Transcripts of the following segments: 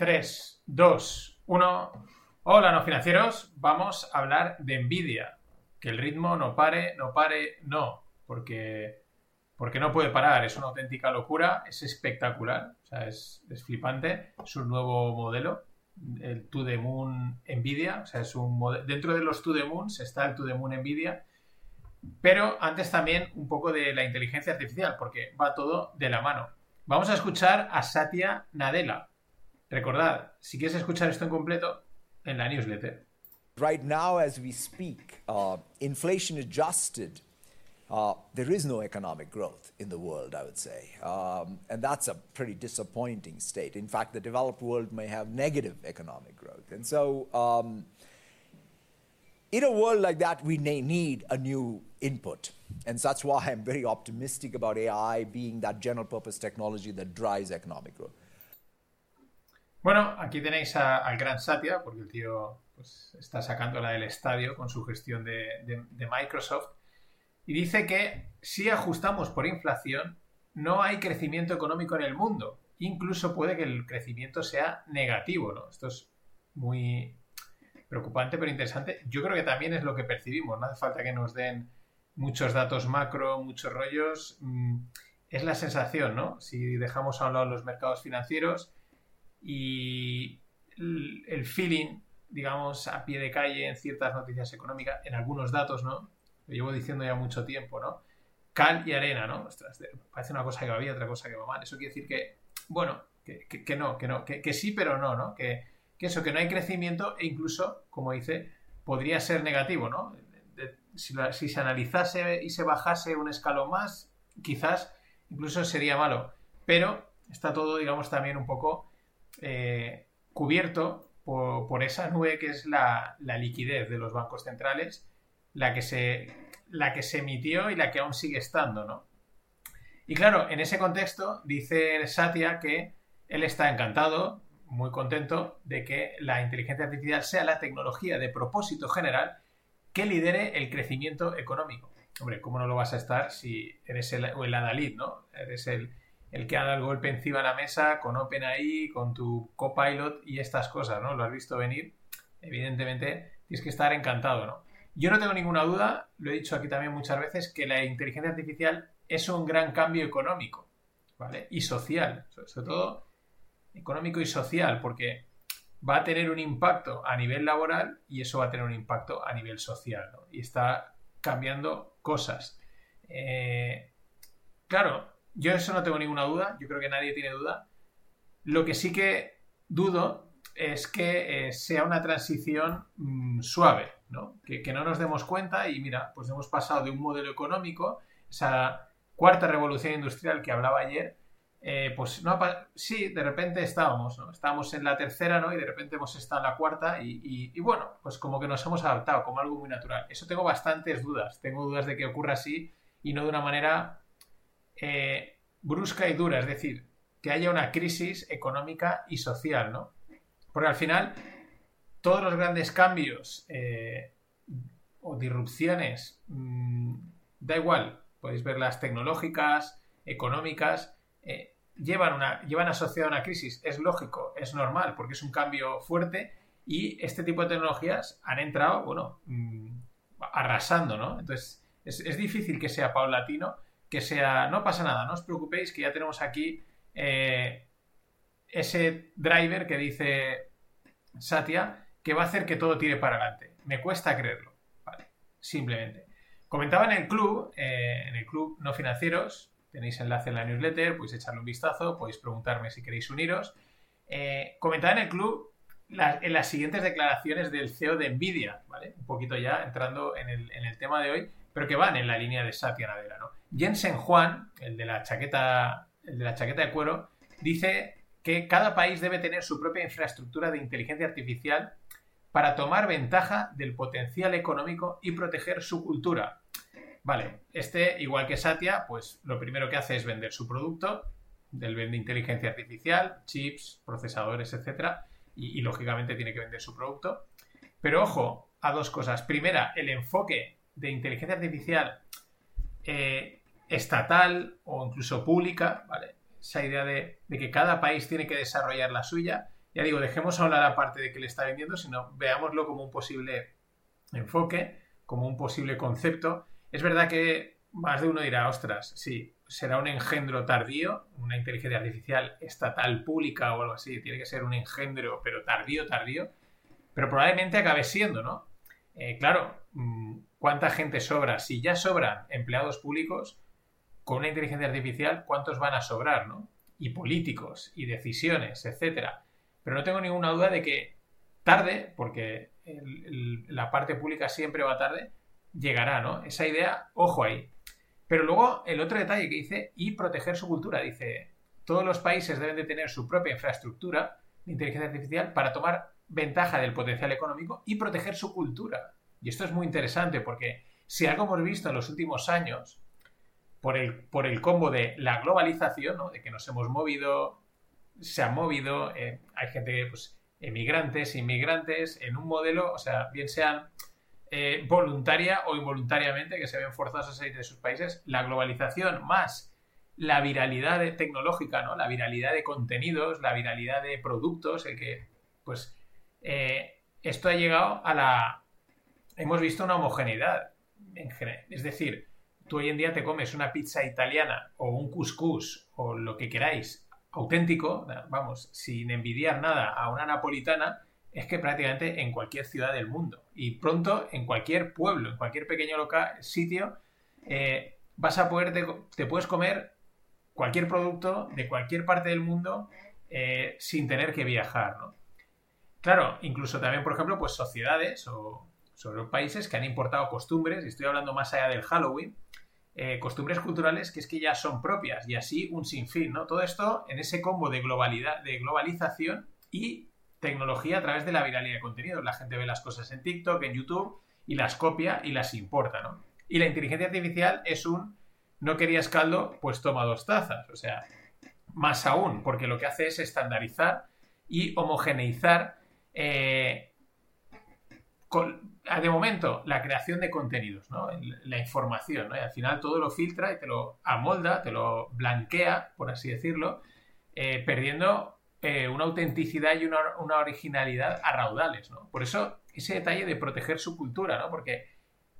3, 2, 1. Hola, no financieros. Vamos a hablar de Nvidia. Que el ritmo no pare, no pare, no. Porque, porque no puede parar. Es una auténtica locura. Es espectacular. O sea, es, flipante. Es un nuevo modelo. El To The Moon Nvidia. O sea, es un Dentro de los To The Moons está el To The Moon Nvidia. Pero antes también un poco de la inteligencia artificial, porque va todo de la mano. Vamos a escuchar a Satya Nadella, Recordad, si quieres escuchar esto en completo, en la newsletter. Right now, as we speak, uh, inflation adjusted, uh, there is no economic growth in the world, I would say. Um, and that's a pretty disappointing state. In fact, the developed world may have negative economic growth. And so, um, in a world like that, we need a new input. And that's why I'm very optimistic about AI being that general purpose technology that drives economic growth. Bueno, aquí tenéis al gran Satya, porque el tío pues, está sacándola del estadio con su gestión de, Microsoft. Y dice que si ajustamos por inflación, no hay crecimiento económico en el mundo. Incluso puede que el crecimiento sea negativo, ¿no? Esto es muy preocupante, pero interesante. Yo creo que también es lo que percibimos. No hace falta que nos den muchos datos macro, muchos rollos. Mm, es la sensación, ¿no? Si dejamos a un lado los mercados financieros, y el feeling, digamos, a pie de calle en ciertas noticias económicas, en algunos datos, ¿no? Lo llevo diciendo ya mucho tiempo, ¿no? Cal y arena, ¿no? parece una cosa que va bien, otra cosa que va mal. Eso quiere decir que, bueno, que, no, que no, que, sí, pero no, ¿no? Que, eso, que no hay crecimiento e incluso, como dice, podría ser negativo, ¿no? si, si, se analizase y se bajase un escalón más, quizás incluso sería malo. Pero está todo, digamos, también un poco eh, cubierto por, esa nube que es la, liquidez de los bancos centrales, la que, se, la que se emitió y la que aún sigue estando, ¿no? Y claro, en ese contexto dice Satya que él está encantado, muy contento de que la inteligencia artificial sea la tecnología de propósito general que lidere el crecimiento económico. Hombre, ¿cómo no lo vas a estar si eres el, el adalid, ¿no? Eres el, el que haga el golpe encima de la mesa con OpenAI, con tu copilot y estas cosas, ¿no? Lo has visto venir. Evidentemente, tienes que estar encantado, ¿no? Yo no tengo ninguna duda, lo he dicho aquí también muchas veces, que la inteligencia artificial es un gran cambio económico, ¿vale? Y social, sobre todo económico y social, porque va a tener un impacto a nivel laboral y eso va a tener un impacto a nivel social, ¿no? Y está cambiando cosas. Eh, claro, yo eso no tengo ninguna duda, yo creo que nadie tiene duda. Lo que sí que dudo es que eh, sea una transición mm, suave, ¿no? Que, no nos demos cuenta y mira, pues hemos pasado de un modelo económico, esa cuarta revolución industrial que hablaba ayer, eh, pues no, sí, de repente estábamos, ¿no? Estábamos en la tercera, ¿no? Y de repente hemos estado en la cuarta y, y, bueno, pues como que nos hemos adaptado como algo muy natural. Eso tengo bastantes dudas, tengo dudas de que ocurra así y no de una manera eh, brusca y dura, es decir, que haya una crisis económica y social, ¿no? Porque al final, todos los grandes cambios eh, o disrupciones, mm, da igual, podéis ver las tecnológicas, económicas, eh, llevan, una, llevan asociada una crisis. Es lógico, es normal, porque es un cambio fuerte y este tipo de tecnologías han entrado, bueno, mm, arrasando, ¿no? Entonces, es difícil que sea paulatino que sea, no pasa nada, no os preocupéis que ya tenemos aquí eh, ese driver que dice Satya que va a hacer que todo tire para adelante. Me cuesta creerlo, vale, simplemente. Comentaba en el club, eh, en el club no financieros, tenéis enlace en la newsletter, podéis echarle un vistazo, podéis preguntarme si queréis uniros. Eh, comentaba en el club en las siguientes declaraciones del CEO de Nvidia, ¿vale? Un poquito ya entrando en el, tema de hoy, pero que van en la línea de Satya Nadella, ¿no? Jensen Juan, el de la chaqueta, el de la chaqueta de cuero, dice que cada país debe tener su propia infraestructura de inteligencia artificial para tomar ventaja del potencial económico y proteger su cultura. Vale, este, igual que Satya, pues lo primero que hace es vender su producto, del vende inteligencia artificial, chips, procesadores, etc. Y, y, lógicamente tiene que vender su producto. Pero ojo a dos cosas. Primera, el enfoque de inteligencia artificial eh, estatal o incluso pública, ¿vale? Esa idea de, que cada país tiene que desarrollar la suya, ya digo, dejemos ahora la parte de que le está vendiendo, sino veámoslo como un posible enfoque, como un posible concepto. Es verdad que más de uno dirá, ostras, sí, será un engendro tardío, una inteligencia artificial estatal pública o algo así, tiene que ser un engendro, pero tardío, tardío, pero probablemente acabe siendo, ¿no? Eh, claro, mm, ¿cuánta gente sobra? Si ya sobran empleados públicos, con una inteligencia artificial, ¿cuántos van a sobrar, ¿no? Y políticos, y decisiones, etcétera. Pero no tengo ninguna duda de que tarde, porque la parte pública siempre va tarde, llegará, ¿no? Esa idea, ojo ahí. Pero luego el otro detalle que dice, y proteger su cultura, dice, todos los países deben de tener su propia infraestructura de inteligencia artificial para tomar ventaja del potencial económico y proteger su cultura. Y esto es muy interesante porque si algo hemos visto en los últimos años, por el, por el combo de la globalización, ¿no? de que nos hemos movido, se han movido, eh, hay gente, pues, emigrantes, inmigrantes, en un modelo, o sea, bien sean eh, voluntaria o involuntariamente, que se ven forzados a salir de sus países, la globalización más la viralidad tecnológica, ¿no? La viralidad de contenidos, la viralidad de productos, el que, pues, eh, esto ha llegado a la... Hemos visto una homogeneidad, en general. es decir, tú hoy en día te comes una pizza italiana o un couscous o lo que queráis auténtico, vamos, sin envidiar nada a una napolitana, es que prácticamente en cualquier ciudad del mundo y pronto en cualquier pueblo, en cualquier pequeño local, sitio, eh, vas a poder, te, puedes comer cualquier producto de cualquier parte del mundo eh, sin tener que viajar, ¿no? Claro, incluso también, por ejemplo, pues sociedades o sobre países que han importado costumbres, y estoy hablando más allá del Halloween, eh, costumbres culturales que es que ya son propias y así un sinfín, ¿no? Todo esto en ese combo de globalidad, de globalización y tecnología a través de la viralidad de contenido. La gente ve las cosas en TikTok, en YouTube y las copia y las importa, ¿no? Y la inteligencia artificial es un no querías caldo, pues toma dos tazas. O sea, más aún, porque lo que hace es estandarizar y homogeneizar eh, de momento la creación de contenidos, ¿no? la información, ¿no? y al final todo lo filtra y te lo amolda, te lo blanquea, por así decirlo, eh, perdiendo eh, una autenticidad y una, originalidad a raudales, ¿no? Por eso ese detalle de proteger su cultura, ¿no? Porque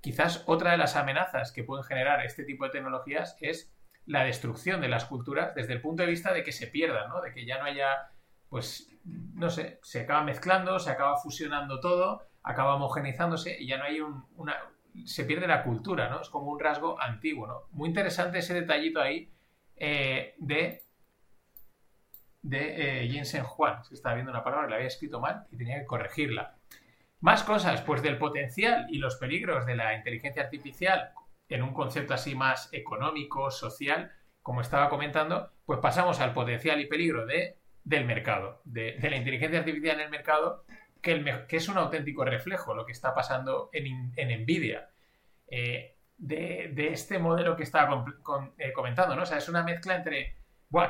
quizás otra de las amenazas que pueden generar este tipo de tecnologías es la destrucción de las culturas desde el punto de vista de que se pierdan, ¿no? De que ya no haya, pues, no sé, se acaba mezclando, se acaba fusionando todo, acaba homogenizándose y ya no hay una... se pierde la cultura, ¿no? Es como un rasgo antiguo, ¿no? Muy interesante ese detallito ahí eh, de de eh, Jensen Juan. que estaba viendo una palabra, la había escrito mal y tenía que corregirla. Más cosas, pues del potencial y los peligros de la inteligencia artificial en un concepto así más económico, social, como estaba comentando, pues pasamos al potencial y peligro de, del mercado, de, la inteligencia artificial en el mercado, que, es un auténtico reflejo lo que está pasando en, en Nvidia. Eh, de, este modelo que estaba eh, comentando, ¿no? O sea, es una mezcla entre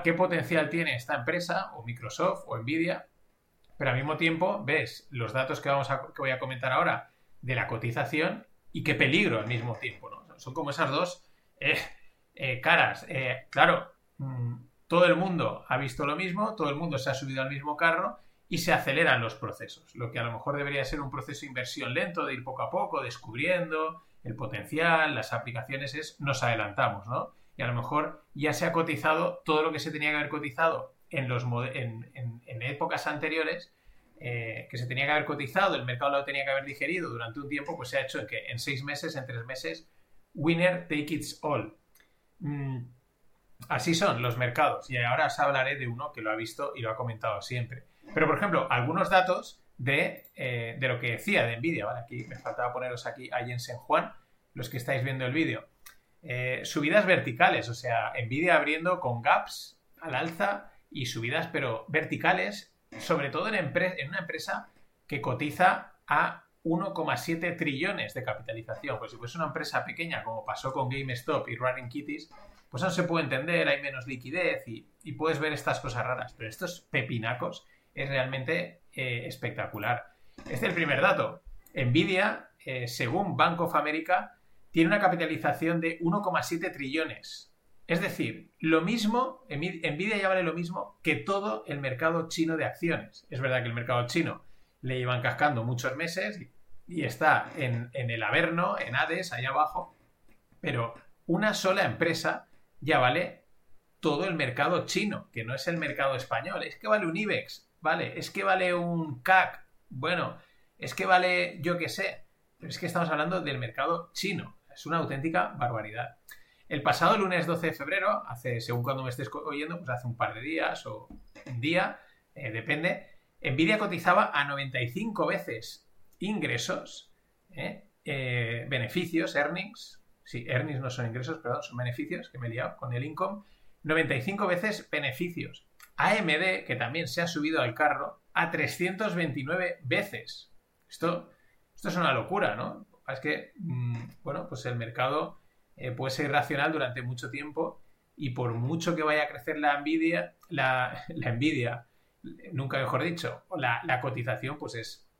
¿qué potencial tiene esta empresa o Microsoft o Nvidia? Pero al mismo tiempo ves los datos que, vamos a, que voy a comentar ahora de la cotización y qué peligro al mismo tiempo. ¿no? Son como esas dos eh, eh, caras. Claro, mm, todo el mundo ha visto lo mismo, todo el mundo se ha subido al mismo carro y se aceleran los procesos. Lo que a lo mejor debería ser un proceso de inversión lento, de ir poco a poco, descubriendo el potencial, las aplicaciones, es nos adelantamos, ¿no? y a lo mejor ya se ha cotizado todo lo que se tenía que haber cotizado en, épocas anteriores, eh, que se tenía que haber cotizado, el mercado lo tenía que haber digerido durante un tiempo, pues se ha hecho en que en seis meses, en tres meses, winner take it all. Mm, así son los mercados y ahora os hablaré de uno que lo ha visto y lo ha comentado siempre. Pero, por ejemplo, algunos datos de, eh, de lo que decía de Nvidia, ¿vale? Aquí me faltaba poneros aquí a Jensen Juan, los que estáis viendo el vídeo. Eh, subidas verticales, o sea, Nvidia abriendo con gaps al alza y subidas, pero verticales, sobre todo en, en una empresa que cotiza a 1,7 trillones de capitalización. Pues si fuese una empresa pequeña, como pasó con GameStop y Running Kitties, pues no se puede entender, hay menos liquidez y, puedes ver estas cosas raras. Pero estos pepinacos es realmente eh, espectacular. Este es el primer dato. Nvidia, eh, según Bank of America, tiene una capitalización de 1,7 trillones Es decir, lo mismo, Nvidia ya vale lo mismo que todo el mercado chino de acciones. Es verdad que el mercado chino le iban cascando muchos meses y está en, en el Averno, en Hades, ahí abajo, pero una sola empresa ya vale todo el mercado chino, que no es el mercado español. Es que vale un IBEX, vale, es que vale un CAC, bueno, es que vale yo qué sé, pero es que estamos hablando del mercado chino. Es una auténtica barbaridad. El pasado lunes 12 de febrero, hace, según cuando me estés oyendo, pues hace un par de días o un día, eh, depende, Nvidia cotizaba a 95 veces ingresos, eh, eh, beneficios, earnings, sí, earnings no son ingresos, perdón, son beneficios, que me he liado con el income, 95 veces beneficios. AMD, que también se ha subido al carro, a 329 veces. Esto, esto es una locura, ¿no? Es que, mm, bueno, pues el mercado eh, puede ser irracional durante mucho tiempo y por mucho que vaya a crecer la envidia, la, envidia, nunca mejor dicho, la, la cotización, pues es,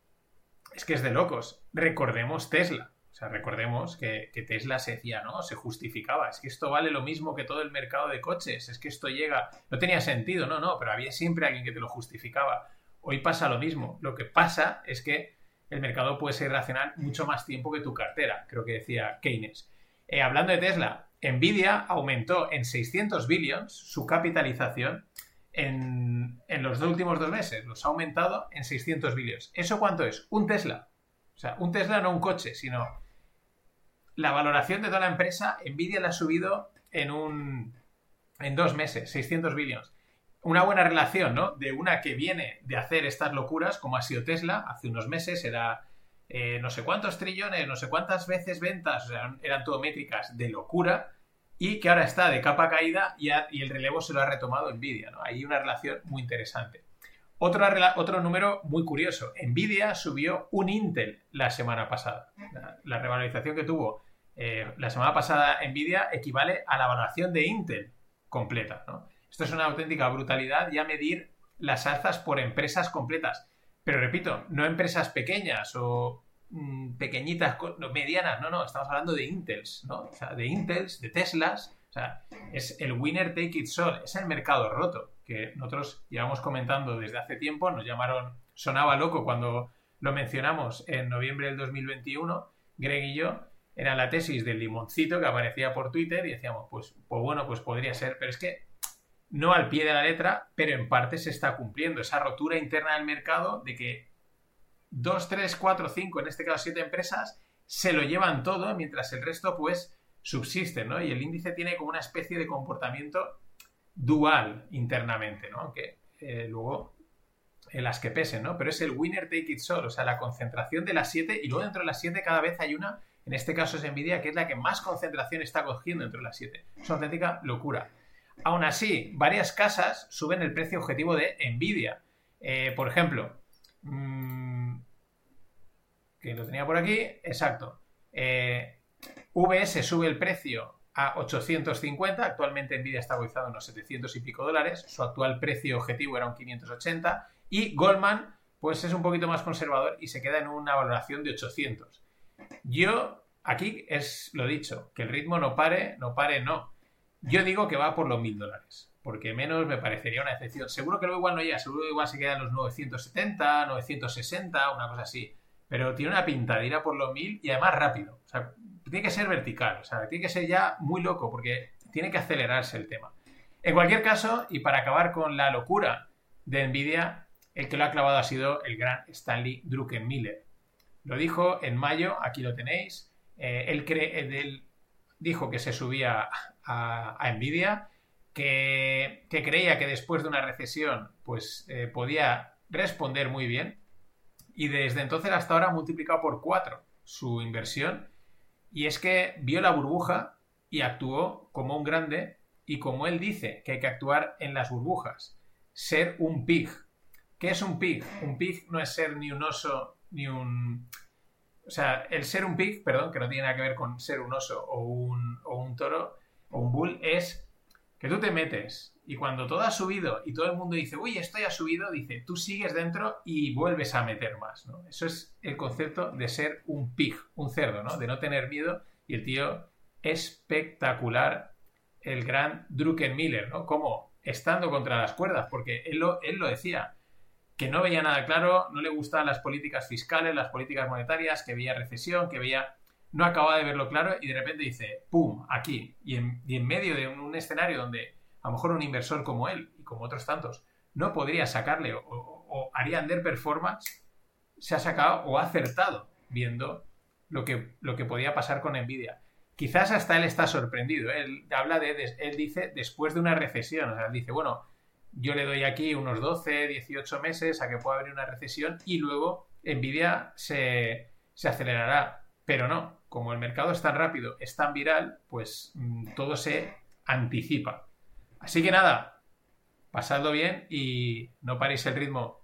es que es de locos. Recordemos Tesla. Sea, recordemos que, Tesla se decía, ¿no? Se justificaba. Es que esto vale lo mismo que todo el mercado de coches. Es que esto llega. No tenía sentido, no, no, pero había siempre alguien que te lo justificaba. Hoy pasa lo mismo. Lo que pasa es que el mercado puede ser racional mucho más tiempo que tu cartera, creo que decía Keynes. Eh, hablando de Tesla, Nvidia aumentó en 600 billions su capitalización en, en, los dos últimos dos meses. Los ha aumentado en 600 billions. ¿Eso cuánto es? Un Tesla. O sea, un Tesla no un coche, sino la valoración de toda la empresa, Nvidia la ha subido en un en dos meses, 600 billions. Una buena relación, ¿no? De una que viene de hacer estas locuras, como ha sido Tesla, hace unos meses era eh, no sé cuántos trillones, no sé cuántas veces ventas, eran, todo métricas de locura, y que ahora está de capa caída y, el relevo se lo ha retomado Nvidia, ¿no? Hay una relación muy interesante. Otro, otro número muy curioso, Nvidia subió un Intel la semana pasada. La, revalorización que tuvo eh, la semana pasada Nvidia equivale a la valoración de Intel completa. Esto es una auténtica brutalidad ya medir las alzas por empresas completas. Pero repito, no empresas pequeñas o mm, pequeñitas, medianas, no, no, estamos hablando de Intels, ¿no? O sea, de Intels, de Teslas, o sea, es el winner take it all, es el mercado roto, que nosotros llevamos comentando desde hace tiempo, nos llamaron, sonaba loco cuando lo mencionamos en noviembre del 2021, Greg y yo, era la tesis del limoncito que aparecía por Twitter y decíamos, pues, pues bueno, pues podría ser, pero es que no al pie de la letra, pero en parte se está cumpliendo esa rotura interna del mercado de que 2, 3, 4, 5, en este caso 7 empresas, se lo llevan todo, mientras el resto pues subsisten, ¿no? Y el índice tiene como una especie de comportamiento dual internamente, ¿no? Aunque eh, luego en las que pesen, ¿no? Pero es el winner take it all, o sea, la concentración de las 7 y luego dentro de las 7 cada vez hay una en este caso es Nvidia, que es la que más concentración está cogiendo entre las 7. Es una auténtica locura. Aún así, varias casas suben el precio objetivo de Nvidia. Eh, por ejemplo, mm, que lo tenía por aquí, exacto. Eh, VS sube el precio a 850, actualmente Nvidia está cotizado en unos 700 y pico dólares, su actual precio objetivo era un 580 y Goldman pues es un poquito más conservador y se queda en una valoración de 800. Yo, aquí es lo dicho, que el ritmo no pare, no pare, no. Yo digo que va por los mil dólares, porque menos me parecería una excepción. Seguro que luego igual no llega, seguro que igual se queda en los 970, 960, una cosa así. Pero tiene una pinta de ir a por los mil y además rápido. O sea, tiene que ser vertical, o sea, tiene que ser ya muy loco, porque tiene que acelerarse el tema. En cualquier caso, y para acabar con la locura de Nvidia, el que lo ha clavado ha sido el gran Stanley Druckenmiller. Lo dijo en mayo, aquí lo tenéis. Eh, él, él, dijo que se subía a, Nvidia, que, creía que después de una recesión pues eh, podía responder muy bien y desde entonces hasta ahora ha multiplicado por cuatro su inversión y es que vio la burbuja y actuó como un grande y como él dice que hay que actuar en las burbujas, ser un pig. ¿Qué es un pig? Un pig no es ser ni un oso ni un... O sea, el ser un pig, perdón, que no tiene nada que ver con ser un oso o un, o un toro o un bull, es que tú te metes y cuando todo ha subido y todo el mundo dice, uy, esto ya ha subido, dice, tú sigues dentro y vuelves a meter más, ¿no? Eso es el concepto de ser un pig, un cerdo, ¿no? De no tener miedo y el tío espectacular el gran Druckenmiller, ¿no? Como estando contra las cuerdas, porque él lo, él lo decía, que no veía nada claro, no le gustaban las políticas fiscales, las políticas monetarias, que veía recesión, que veía... No acababa de verlo claro y de repente dice, ¡pum!, aquí. Y en, medio de un, escenario donde a lo mejor un inversor como él y como otros tantos no podría sacarle o, o, haría under performance, se ha sacado o ha acertado viendo lo que, lo que podía pasar con Nvidia. Quizás hasta él está sorprendido. Él habla de, él dice después de una recesión. O sea, él dice, bueno, yo le doy aquí unos 12, 18 meses a que pueda haber una recesión y luego Nvidia se, se acelerará. Pero no, como el mercado es tan rápido, es tan viral, pues mm, todo se anticipa. Así que nada, pasadlo bien y no paréis el ritmo.